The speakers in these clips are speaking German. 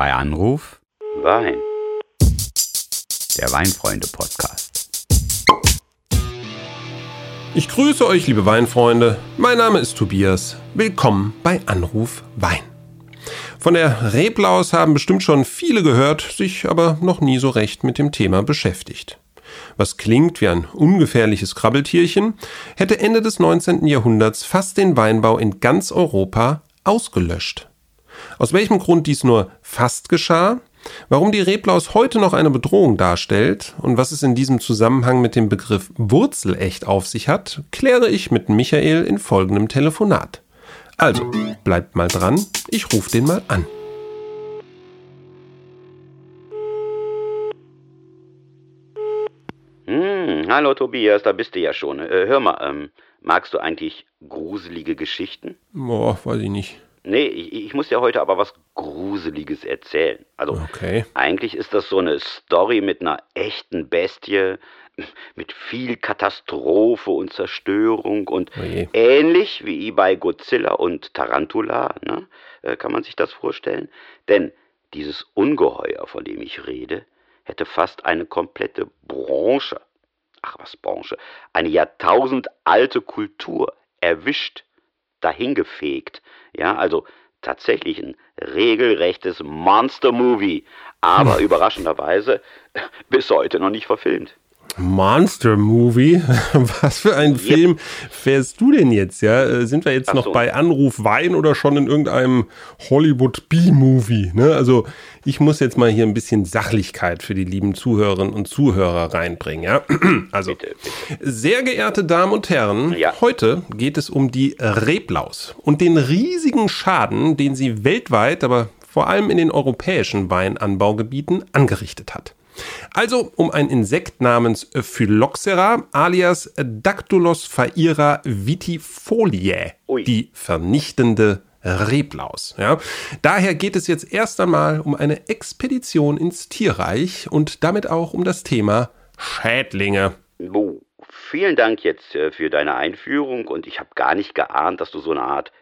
Bei Anruf Wein. Der Weinfreunde-Podcast. Ich grüße euch, liebe Weinfreunde. Mein Name ist Tobias. Willkommen bei Anruf Wein. Von der Reblaus haben bestimmt schon viele gehört, sich aber noch nie so recht mit dem Thema beschäftigt. Was klingt wie ein ungefährliches Krabbeltierchen, hätte Ende des 19. Jahrhunderts fast den Weinbau in ganz Europa ausgelöscht. Aus welchem Grund dies nur fast geschah, warum die Reblaus heute noch eine Bedrohung darstellt und was es in diesem Zusammenhang mit dem Begriff Wurzelecht auf sich hat, kläre ich mit Michael in folgendem Telefonat. Also, bleibt mal dran, ich rufe den mal an. Hm, hallo Tobias, da bist du ja schon. Äh, hör mal, ähm, magst du eigentlich gruselige Geschichten? Boah, weiß ich nicht. Nee, ich, ich muss dir heute aber was Gruseliges erzählen. Also, Okay. eigentlich ist das so eine Story mit einer echten Bestie, mit viel Katastrophe und Zerstörung und Oje. ähnlich wie bei Godzilla und Tarantula, ne? äh, kann man sich das vorstellen? Denn dieses Ungeheuer, von dem ich rede, hätte fast eine komplette Branche, ach was Branche, eine jahrtausendalte Kultur erwischt, dahingefegt. Ja, also tatsächlich ein regelrechtes Monster-Movie, aber überraschenderweise bis heute noch nicht verfilmt. Monster Movie? Was für einen Film fährst du denn jetzt? Ja, Äh, sind wir jetzt Ach noch so. bei Anruf Wein oder schon in irgendeinem Hollywood B-Movie? Ne? Also ich muss jetzt mal hier ein bisschen Sachlichkeit für die lieben Zuhörerinnen und Zuhörer reinbringen. Ja, also Bitte, bitte. sehr geehrte Damen und Herren, Ja. heute geht es um die Reblaus und den riesigen Schaden, den sie weltweit, aber vor allem in den europäischen Weinanbaugebieten angerichtet hat. Also um ein Insekt namens Phylloxera alias Dactylosphira vitifoliae, Ui. die vernichtende Reblaus. Ja. Daher geht es jetzt erst einmal um eine Expedition ins Tierreich und damit auch um das Thema Schädlinge. Oh, vielen Dank jetzt äh, für deine Einführung und ich habe gar nicht geahnt, dass du so eine Art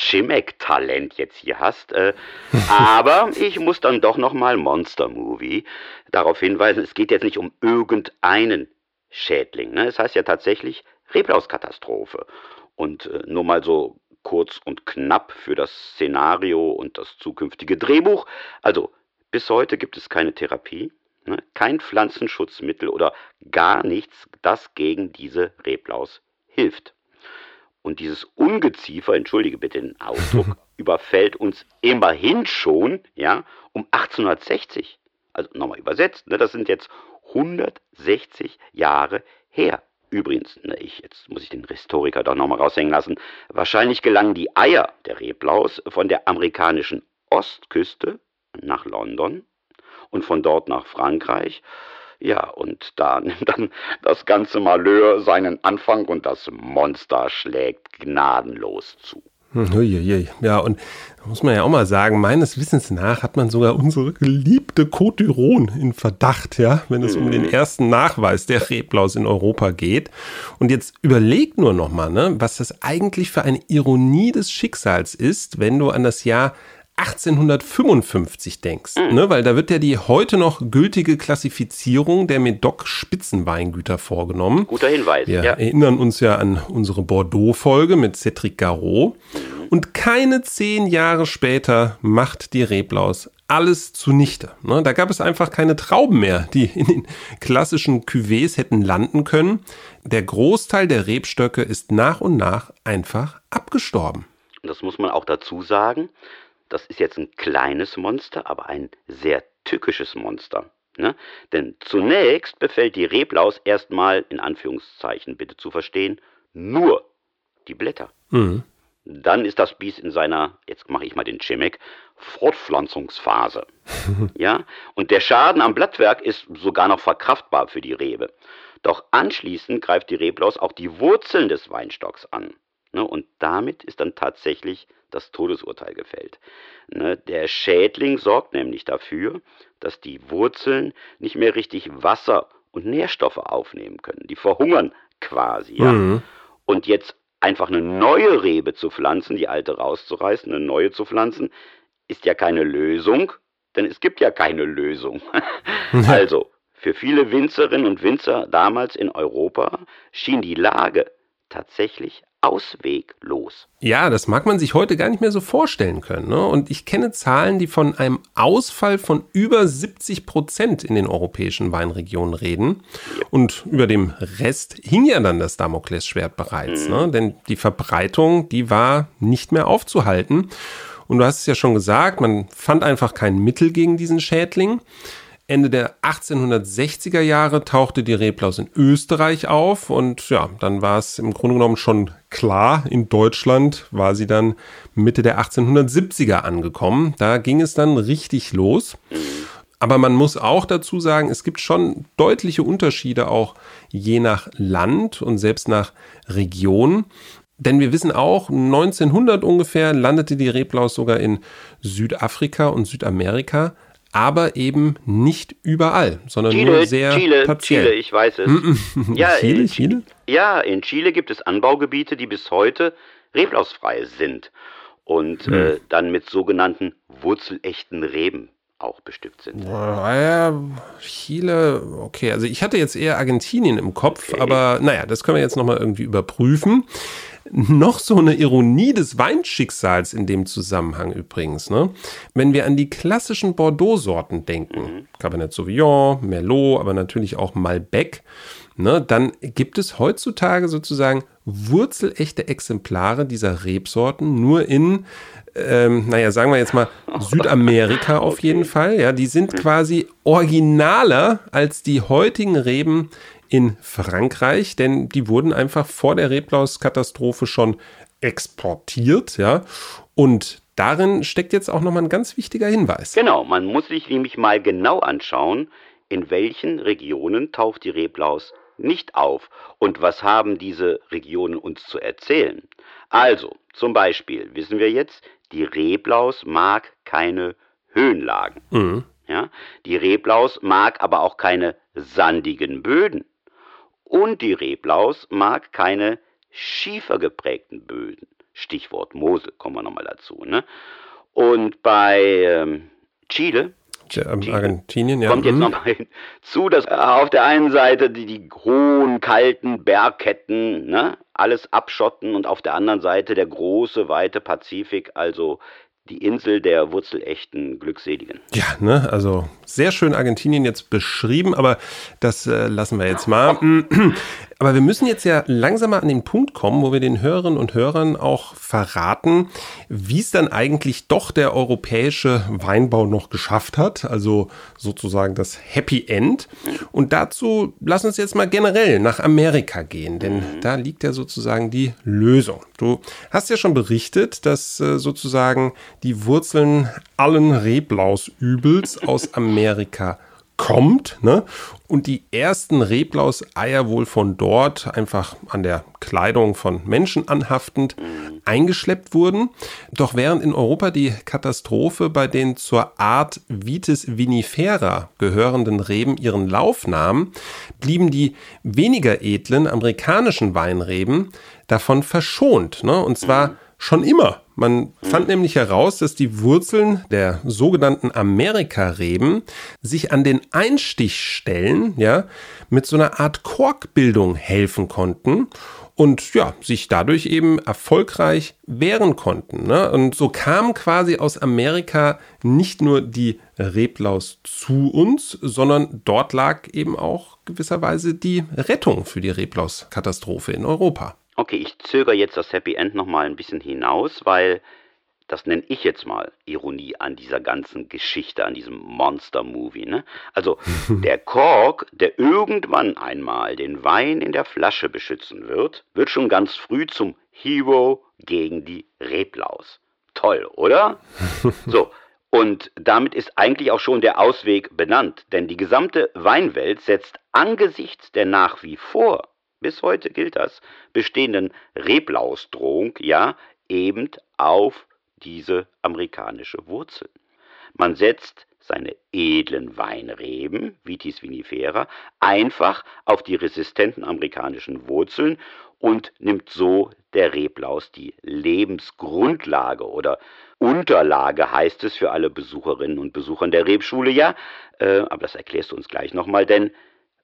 Chimek-Talent jetzt hier hast. Äh, aber ich muss dann doch nochmal Monster Movie darauf hinweisen, es geht jetzt nicht um irgendeinen Schädling. Ne? Es heißt ja tatsächlich Reblauskatastrophe. Und äh, nur mal so kurz und knapp für das Szenario und das zukünftige Drehbuch. Also, bis heute gibt es keine Therapie, ne? kein Pflanzenschutzmittel oder gar nichts, das gegen diese Reblaus hilft. Und dieses Ungeziefer, entschuldige bitte den Ausdruck, überfällt uns immerhin schon, ja, um 1860. Also nochmal übersetzt, ne, das sind jetzt 160 Jahre her. Übrigens, ne, ich, jetzt muss ich den Historiker doch nochmal raushängen lassen. Wahrscheinlich gelangen die Eier der Reblaus von der amerikanischen Ostküste nach London und von dort nach Frankreich. Ja, und da nimmt dann das ganze Malheur seinen Anfang und das Monster schlägt gnadenlos zu. Hm, Uiuiui. Ja, und da muss man ja auch mal sagen, meines Wissens nach hat man sogar unsere geliebte Côte d'Iron in Verdacht, ja, wenn es um den ersten Nachweis der Reblaus in Europa geht. Und jetzt überleg nur noch mal, ne, was das eigentlich für eine Ironie des Schicksals ist, wenn du an das Jahr 1855 denkst, ne, weil da wird ja die heute noch gültige Klassifizierung der Medoc-Spitzenweingüter vorgenommen. Guter Hinweis, Wir ja. erinnern uns ja an unsere Bordeaux-Folge mit Cedric Garot. Und keine zehn Jahre später macht die Reblaus alles zunichte. Ne, Da gab es einfach keine Trauben mehr, die in den klassischen Cuvées hätten landen können. Der Großteil der Rebstöcke ist nach und nach einfach abgestorben. Das muss man auch dazu sagen. Das ist jetzt ein kleines Monster, aber ein sehr tückisches Monster. Ne? Denn zunächst befällt die Reblaus erstmal, in Anführungszeichen bitte zu verstehen, nur die Blätter. Dann ist das Biest in seiner, jetzt mache ich mal den Chimek, Fortpflanzungsphase. ja? Und der Schaden am Blattwerk ist sogar noch verkraftbar für die Rebe. Doch anschließend greift die Reblaus auch die Wurzeln des Weinstocks an. Ne? Und damit ist dann tatsächlich das Todesurteil gefällt. Ne? Der Schädling sorgt nämlich dafür, dass die Wurzeln nicht mehr richtig Wasser und Nährstoffe aufnehmen können. Die verhungern quasi. Ja? Und jetzt einfach eine neue Rebe zu pflanzen, die alte rauszureißen, eine neue zu pflanzen, ist ja keine Lösung, denn es gibt ja keine Lösung. also, für viele Winzerinnen und Winzer damals in Europa schien die Lage tatsächlich ausweglos. Ja, das mag man sich heute gar nicht mehr so vorstellen können. Ne? Und ich kenne Zahlen, die von einem Ausfall von über 70 Prozent in den europäischen Weinregionen reden. Und über dem Rest hing ja dann das Damoklesschwert bereits. Mhm. Ne? Denn die Verbreitung, die war nicht mehr aufzuhalten. Und du hast es ja schon gesagt, man fand einfach kein Mittel gegen diesen Schädling. Ende der 1860er Jahre tauchte die Reblaus in Österreich auf und ja, dann war es im Grunde genommen schon klar, in Deutschland war sie dann Mitte der 1870er angekommen. Da ging es dann richtig los. Aber man muss auch dazu sagen, es gibt schon deutliche Unterschiede auch je nach Land und selbst nach Region. Denn wir wissen auch, 1900 ungefähr landete die Reblaus sogar in Südafrika und Südamerika aber eben nicht überall, sondern Chile, nur sehr Chile, partiell. Chile, ich weiß es. ja, Chile, in, Chile? Ja, in Chile gibt es Anbaugebiete, die bis heute reblausfrei sind und hm. äh, dann mit sogenannten wurzelechten Reben auch bestückt sind. Ja, Chile, okay, also ich hatte jetzt eher Argentinien im Kopf, okay. aber naja, das können wir jetzt nochmal irgendwie überprüfen. Noch so eine Ironie des Weinschicksals in dem Zusammenhang übrigens. Ne? Wenn wir an die klassischen Bordeaux-Sorten denken, mhm. Cabernet Sauvignon, Merlot, aber natürlich auch Malbec, ne, dann gibt es heutzutage sozusagen wurzelechte Exemplare dieser Rebsorten nur in ähm, naja, sagen wir jetzt mal Südamerika auf okay. jeden Fall. Ja, die sind quasi originaler als die heutigen Reben in Frankreich, denn die wurden einfach vor der Reblauskatastrophe schon exportiert, ja. Und darin steckt jetzt auch nochmal ein ganz wichtiger Hinweis. Genau, man muss sich nämlich mal genau anschauen, in welchen Regionen taucht die Reblaus nicht auf und was haben diese Regionen uns zu erzählen. Also, zum Beispiel wissen wir jetzt, die Reblaus mag keine Höhenlagen. Mhm. Ja? Die Reblaus mag aber auch keine sandigen Böden. Und die Reblaus mag keine schiefergeprägten Böden. Stichwort Moose, kommen wir nochmal dazu. Ne? Und bei ähm, Chile, Chile, Argentinien, ja. Kommt jetzt mhm. nochmal hinzu, dass auf der einen Seite die, die hohen, kalten Bergketten ne, alles abschotten und auf der anderen Seite der große, weite Pazifik, also die Insel der wurzelechten Glückseligen. Ja, ne, also sehr schön Argentinien jetzt beschrieben, aber das äh, lassen wir jetzt mal. Aber wir müssen jetzt ja langsam mal an den Punkt kommen, wo wir den Hörerinnen und Hörern auch verraten, wie es dann eigentlich doch der europäische Weinbau noch geschafft hat, also sozusagen das Happy End. Und dazu lass uns jetzt mal generell nach Amerika gehen, denn mhm. da liegt ja sozusagen die Lösung. Du hast ja schon berichtet, dass äh, sozusagen die Wurzeln allen Reblausübels aus Amerika kommt, ne? Und die ersten Reblaus-Eier wohl von dort einfach an der Kleidung von Menschen anhaftend eingeschleppt wurden. Doch während in Europa die Katastrophe bei den zur Art Vitis vinifera gehörenden Reben ihren Lauf nahm, blieben die weniger edlen amerikanischen Weinreben davon verschont, ne? Und zwar schon immer. Man fand nämlich heraus, dass die Wurzeln der sogenannten Amerikareben sich an den Einstichstellen, ja, mit so einer Art Korkbildung helfen konnten und ja, sich dadurch eben erfolgreich wehren konnten. Ne? Und so kam quasi aus Amerika nicht nur die Reblaus zu uns, sondern dort lag eben auch gewisserweise die Rettung für die Reblaus-Katastrophe in Europa. Okay, ich zögere jetzt das Happy End nochmal ein bisschen hinaus, weil das nenne ich jetzt mal Ironie an dieser ganzen Geschichte, an diesem Monster-Movie. Ne? Also der Kork, der irgendwann einmal den Wein in der Flasche beschützen wird, wird schon ganz früh zum Hero gegen die Reblaus. Toll, oder? So, und damit ist eigentlich auch schon der Ausweg benannt, denn die gesamte Weinwelt setzt angesichts der nach wie vor bis heute gilt das, bestehenden Reblausdrohung ja eben auf diese amerikanische Wurzel. man setzt seine edlen Weinreben, Vitis vinifera, einfach auf die resistenten amerikanischen Wurzeln und nimmt so der Reblaus die Lebensgrundlage oder Unterlage heißt es für alle Besucherinnen und Besucher der Rebschule, ja. Äh, aber das erklärst du uns gleich nochmal, denn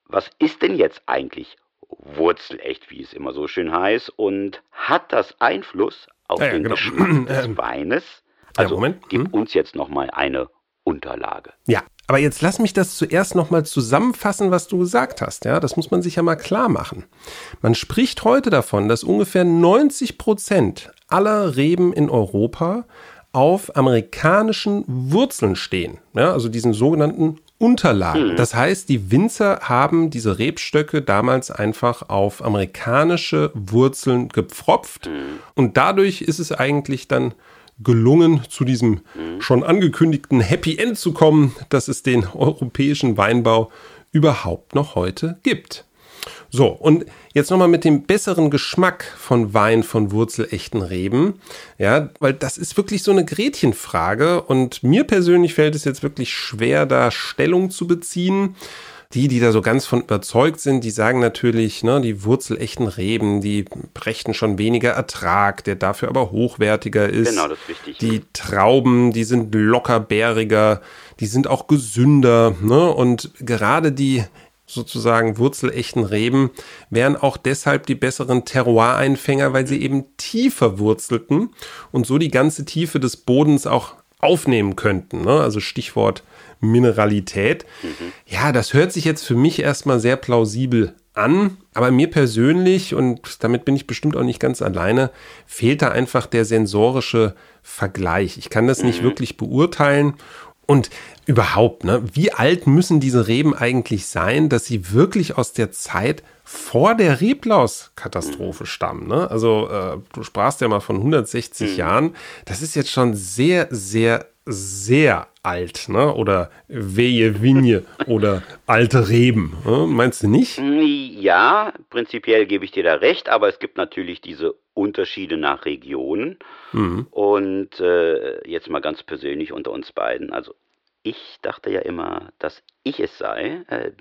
was ist denn jetzt eigentlich wurzelecht, wie es immer so schön heißt, und hat das Einfluss auf ja, den genau. Geschmack des ähm, Weines? Also ja, Moment. gib hm. uns jetzt nochmal eine Unterlage. Ja, aber jetzt lass mich das zuerst nochmal zusammenfassen, was du gesagt hast. Ja, das muss man sich ja mal klar machen. Man spricht heute davon, dass ungefähr 90 Prozent aller Reben in Europa auf amerikanischen Wurzeln stehen. Ja, also diesen sogenannten Unterlagen. Hm. Das heißt, die Winzer haben diese Rebstöcke damals einfach auf amerikanische Wurzeln gepfropft. Hm. Und dadurch ist es eigentlich dann gelungen, zu diesem schon angekündigten Happy End zu kommen, dass es den europäischen Weinbau überhaupt noch heute gibt. So, und jetzt nochmal mit dem besseren Geschmack von Wein von wurzelechten Reben. Ja, weil das ist wirklich so eine Gretchenfrage und mir persönlich fällt es jetzt wirklich schwer, da Stellung zu beziehen. Die, die da so ganz von überzeugt sind, die sagen natürlich, ne, die wurzelechten Reben, die brächten schon weniger Ertrag, der dafür aber hochwertiger ist. Genau, das ist wichtig. Die Trauben, die sind lockerbäriger, die sind auch gesünder, ne, und gerade die sozusagen wurzelechten Reben wären auch deshalb die besseren Terroir-Einfänger, weil sie eben tiefer wurzelten und so die ganze Tiefe des Bodens auch aufnehmen könnten. Ne? Also Stichwort Mineralität. Mhm. Ja, das hört sich jetzt für mich erstmal sehr plausibel an, aber mir persönlich, und damit bin ich bestimmt auch nicht ganz alleine, fehlt da einfach der sensorische Vergleich. Ich kann das mhm. nicht wirklich beurteilen. Und überhaupt, ne, wie alt müssen diese Reben eigentlich sein, dass sie wirklich aus der Zeit vor der Reblaus-Katastrophe mhm. stammen? Ne? Also, äh, du sprachst ja mal von 160 mhm. Jahren. Das ist jetzt schon sehr, sehr, sehr alt, ne? Oder Wehe Vigne oder alte Reben. Ne? Meinst du nicht? Ja, prinzipiell gebe ich dir da recht, aber es gibt natürlich diese Unterschiede nach Regionen. Mhm. Und äh, jetzt mal ganz persönlich unter uns beiden. Also ich dachte ja immer, dass ich es sei, äh,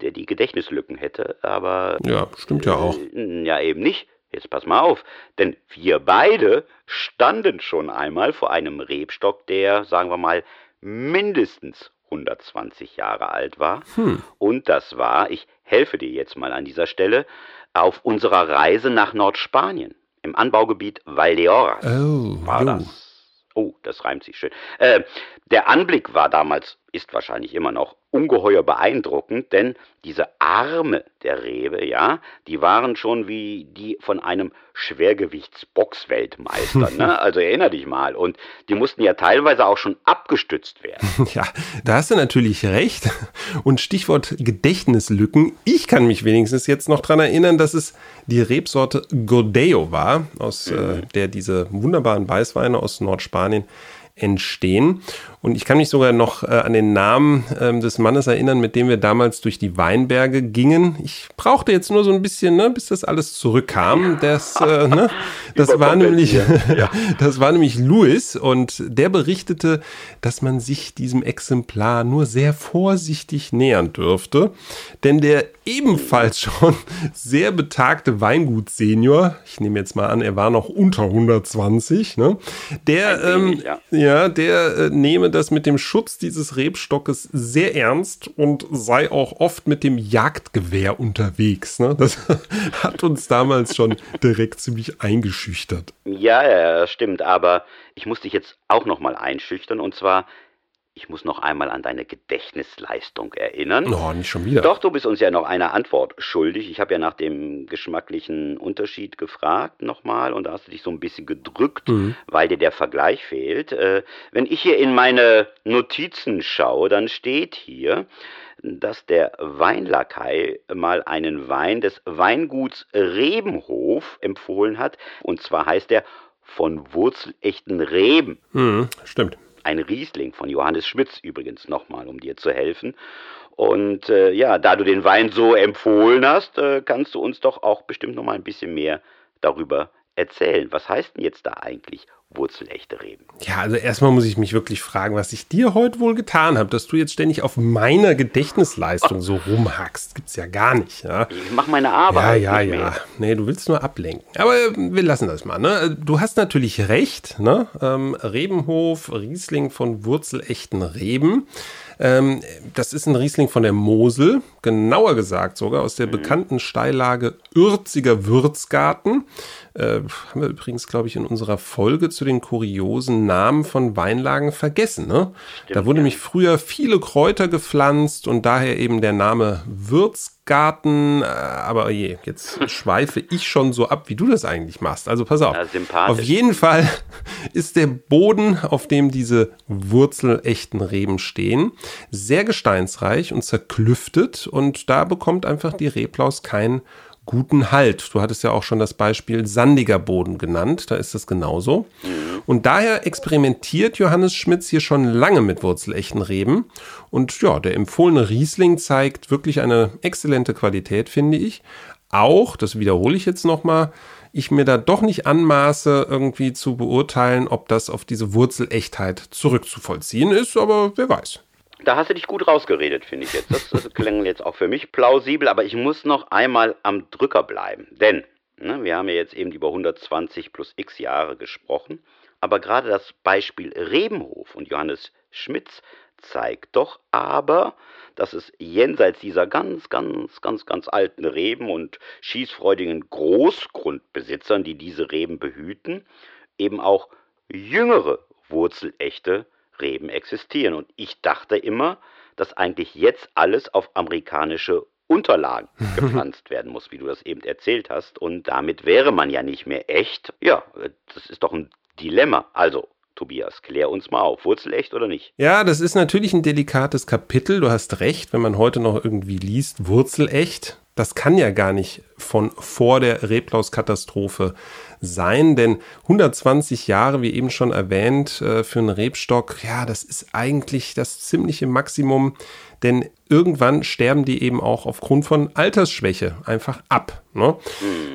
der die Gedächtnislücken hätte, aber. Ja, stimmt ja auch. Äh, ja, eben nicht. Jetzt pass mal auf, denn wir beide standen schon einmal vor einem Rebstock, der, sagen wir mal, mindestens 120 Jahre alt war. Hm. Und das war, ich helfe dir jetzt mal an dieser Stelle, auf unserer Reise nach Nordspanien, im Anbaugebiet Valdeorras. Oh, war oh. das. Oh, das reimt sich schön. Äh, der Anblick war damals, ist wahrscheinlich immer noch, ungeheuer beeindruckend, denn diese Arme der Rebe, ja, die waren schon wie die von einem Schwergewichtsboxweltmeister, ne? Also erinner dich mal. Und die mussten ja teilweise auch schon abgestützt werden. Ja, da hast du natürlich recht. Und Stichwort Gedächtnislücken. Ich kann mich wenigstens jetzt noch dran erinnern, dass es die Rebsorte Godeo war, aus äh, mhm. äh, der diese wunderbaren Weißweine aus Nordspanien entstehen. Und ich kann mich sogar noch äh, an den Namen äh, des Mannes erinnern, mit dem wir damals durch die Weinberge gingen. Ich brauchte jetzt nur so ein bisschen, ne, bis das alles zurückkam. Das, äh, ne, das war nämlich, ja. das war nämlich Louis und der berichtete, dass man sich diesem Exemplar nur sehr vorsichtig nähern dürfte, denn der ebenfalls schon sehr betagte Weingut-Senior, ich nehme jetzt mal an, er war noch unter 120, ne, der, ähm, ja. ja. der äh, nehme das mit dem Schutz dieses Rebstockes sehr ernst und sei auch oft mit dem Jagdgewehr unterwegs. Ne? Das hat uns damals schon direkt ziemlich eingeschüchtert. Ja, ja, stimmt. Aber ich muss dich jetzt auch noch mal einschüchtern. Und zwar, ich muss noch einmal an deine Gedächtnisleistung erinnern. Oh, nicht schon wieder. Doch, du bist uns ja noch eine Antwort schuldig. Ich habe ja nach dem geschmacklichen Unterschied gefragt nochmal und da hast du dich so ein bisschen gedrückt, mhm. weil dir der Vergleich fehlt. Äh, wenn ich hier in meine Notizen schaue, dann steht hier, dass der Weinlakai mal einen Wein des Weinguts Rebenhof empfohlen hat. Und zwar heißt er von wurzelechten Reben. Mhm, stimmt ein Riesling von Johannes Schmitz übrigens nochmal, um dir zu helfen. Und äh, ja, da du den Wein so empfohlen hast, äh, kannst du uns doch auch bestimmt noch mal ein bisschen mehr darüber erzählen. Was heißt denn jetzt da eigentlich wurzelechte Reben. Ja, also erstmal muss ich mich wirklich fragen, was ich dir heute wohl getan habe, dass du jetzt ständig auf meiner Gedächtnisleistung so rumhackst. Gibt's ja gar nicht. Ja? Ich mache meine Arbeit. Ja, ja, ja. Nee, du willst nur ablenken. Aber wir lassen das mal. Ne? Du hast natürlich recht. Ne? Ähm, Rebenhof, Riesling von wurzelechten Reben. Ähm, das ist ein Riesling von der Mosel, genauer gesagt sogar aus der mhm. bekannten Steillage Ürziger Würzgarten. Äh, haben wir übrigens, glaube ich, in unserer Folge zu den kuriosen Namen von Weinlagen vergessen. Ne? Stimmt, da wurde ja. nämlich früher viele Kräuter gepflanzt und daher eben der Name Würzgarten. Äh, aber je, jetzt schweife ich schon so ab, wie du das eigentlich machst. Also pass auf. Ja, auf jeden Fall ist der Boden, auf dem diese wurzelechten Reben stehen, sehr gesteinsreich und zerklüftet und da bekommt einfach die Reblaus keinen guten Halt. Du hattest ja auch schon das Beispiel sandiger Boden genannt, da ist das genauso. Und daher experimentiert Johannes Schmitz hier schon lange mit wurzelechten Reben. Und ja, der empfohlene Riesling zeigt wirklich eine exzellente Qualität, finde ich. Auch, das wiederhole ich jetzt nochmal, ich mir da doch nicht anmaße, irgendwie zu beurteilen, ob das auf diese Wurzelechtheit zurückzuvollziehen ist, aber wer weiß. Da hast du dich gut rausgeredet, finde ich jetzt. Das, das klang jetzt auch für mich plausibel, aber ich muss noch einmal am Drücker bleiben. Denn ne, wir haben ja jetzt eben über 120 plus x Jahre gesprochen, aber gerade das Beispiel Rebenhof und Johannes Schmitz zeigt doch aber, dass es jenseits dieser ganz, ganz, ganz, ganz alten Reben und schießfreudigen Großgrundbesitzern, die diese Reben behüten, eben auch jüngere wurzelechte Reben existieren. Und ich dachte immer, dass eigentlich jetzt alles auf amerikanische Unterlagen gepflanzt werden muss, wie du das eben erzählt hast. Und damit wäre man ja nicht mehr echt. Ja, das ist doch ein Dilemma. Also, Tobias, klär uns mal auf, wurzelecht oder nicht? Ja, das ist natürlich ein delikates Kapitel. Du hast recht, wenn man heute noch irgendwie liest, wurzelecht. Das kann ja gar nicht von vor der Reblaus-Katastrophe sein, denn 120 Jahre, wie eben schon erwähnt, äh, für einen Rebstock, ja, das ist eigentlich das ziemliche Maximum, denn irgendwann sterben die eben auch aufgrund von Altersschwäche einfach ab. Ne?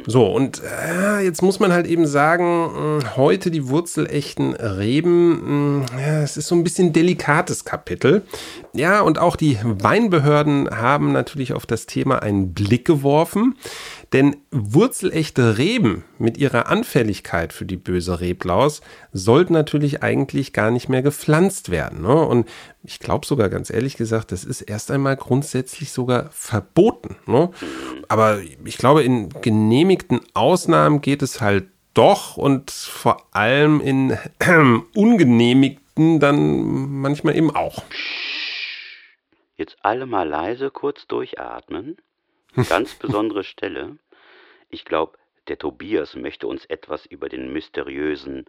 So, und äh, jetzt muss man halt eben sagen, mh, heute die wurzelechten Reben, mh, ja, es ist so ein bisschen delikates Kapitel. Ja, und auch die Weinbehörden haben natürlich auf das Thema einen Blick geworfen. Denn wurzelechte Reben mit ihrer Anfälligkeit für die böse Reblaus sollten natürlich eigentlich gar nicht mehr gepflanzt werden. Ne? Und ich glaube sogar ganz ehrlich gesagt, das ist erst einmal grundsätzlich sogar verboten. Ne? Aber ich glaube, in genehmigten Ausnahmen geht es halt doch und vor allem in äh, ungenehmigten dann manchmal eben auch. Jetzt alle mal leise kurz durchatmen. Ganz besondere Stelle. Ich glaube, der Tobias möchte uns etwas über den mysteriösen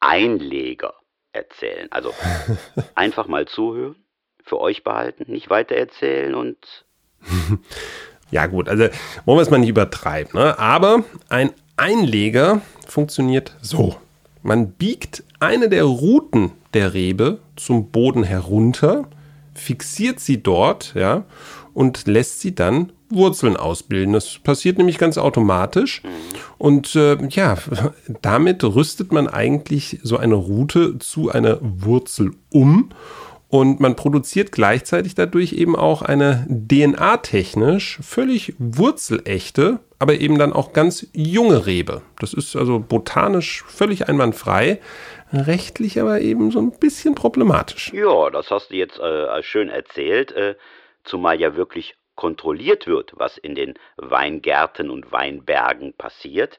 Einleger erzählen. Also einfach mal zuhören, für euch behalten, nicht weiter erzählen und. ja, gut, also wollen wir es mal nicht übertreiben, ne? aber ein Einleger funktioniert so. Man biegt eine der Ruten der Rebe zum Boden herunter, fixiert sie dort, ja, und lässt sie dann Wurzeln ausbilden. Das passiert nämlich ganz automatisch. Und äh, ja, damit rüstet man eigentlich so eine Route zu einer Wurzel um. Und man produziert gleichzeitig dadurch eben auch eine DNA-technisch völlig wurzelechte, aber eben dann auch ganz junge Rebe. Das ist also botanisch völlig einwandfrei, rechtlich aber eben so ein bisschen problematisch. Ja, das hast du jetzt äh, schön erzählt, äh, zumal ja wirklich kontrolliert wird, was in den Weingärten und Weinbergen passiert.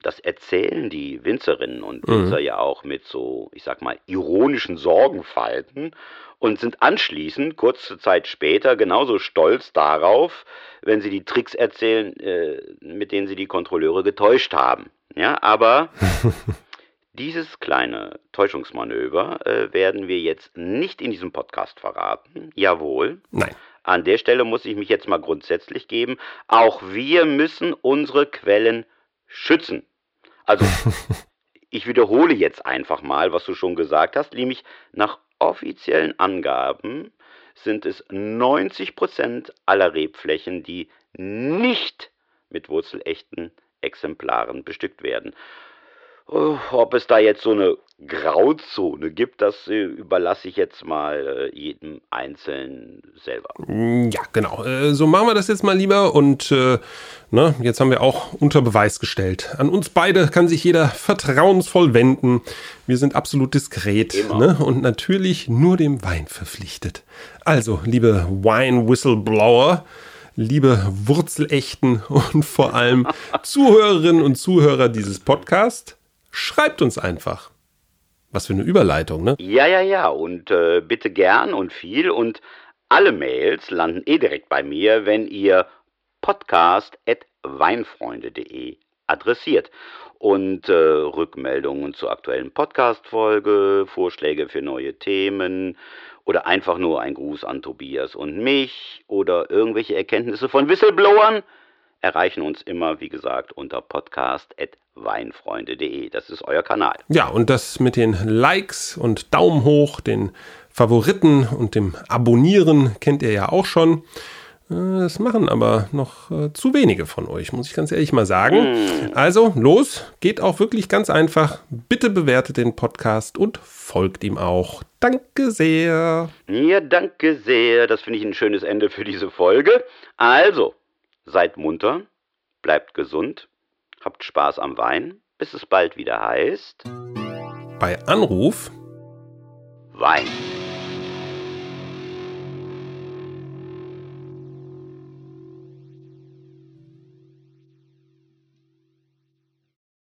Das erzählen die Winzerinnen und mhm. Winzer mhm. ja auch mit so, ich sag mal, ironischen Sorgenfalten und sind anschließend, kurze Zeit später, genauso stolz darauf, wenn sie die Tricks erzählen, äh, mit denen sie die Kontrolleure getäuscht haben. Ja, aber dieses kleine Täuschungsmanöver äh, werden wir jetzt nicht in diesem Podcast verraten. Jawohl. Nein. An der Stelle muss ich mich jetzt mal grundsätzlich geben. Auch wir müssen unsere Quellen schützen. Also, ich wiederhole jetzt einfach mal, was du schon gesagt hast, nämlich nach offiziellen Angaben sind es 90% aller Rebflächen, die nicht mit wurzelechten Exemplaren bestückt werden. Oh, ob es da jetzt so eine Grauzone gibt, das äh, überlasse ich jetzt mal äh, jedem Einzelnen selber. Mm, ja, genau. Äh, so machen wir das jetzt mal lieber. Und äh, ne, jetzt haben wir auch unter Beweis gestellt. An uns beide kann sich jeder vertrauensvoll wenden. Wir sind absolut diskret ne? und natürlich nur dem Wein verpflichtet. Also, liebe Wine-Whistleblower, liebe Wurzelechten und vor allem Zuhörerinnen und Zuhörer dieses Podcasts, schreibt uns einfach. Was für eine Überleitung, ne? Ja, ja, ja. Und äh, bitte gern und viel. Und alle Mails landen eh direkt bei mir, wenn ihr podcast.weinfreunde.de adressiert. Und äh, Rückmeldungen zur aktuellen Podcast-Folge, Vorschläge für neue Themen oder einfach nur ein Gruß an Tobias und mich oder irgendwelche Erkenntnisse von Whistleblowern erreichen uns immer, wie gesagt, unter podcast.weinfreunde.de. Das ist euer Kanal. Ja, und das mit den Likes und Daumen hoch, den Favoriten und dem Abonnieren kennt ihr ja auch schon. Äh, das machen aber noch äh, zu wenige von euch, muss ich ganz ehrlich mal sagen. Mm. Also los, geht auch wirklich ganz einfach. Bitte bewertet den Podcast und folgt ihm auch. Danke sehr. Ja, danke sehr. Das finde ich ein schönes Ende für diese Folge. Also, Seid munter, bleibt gesund, habt Spaß am Wein, bis es bald wieder heißt. Bei Anruf Wein.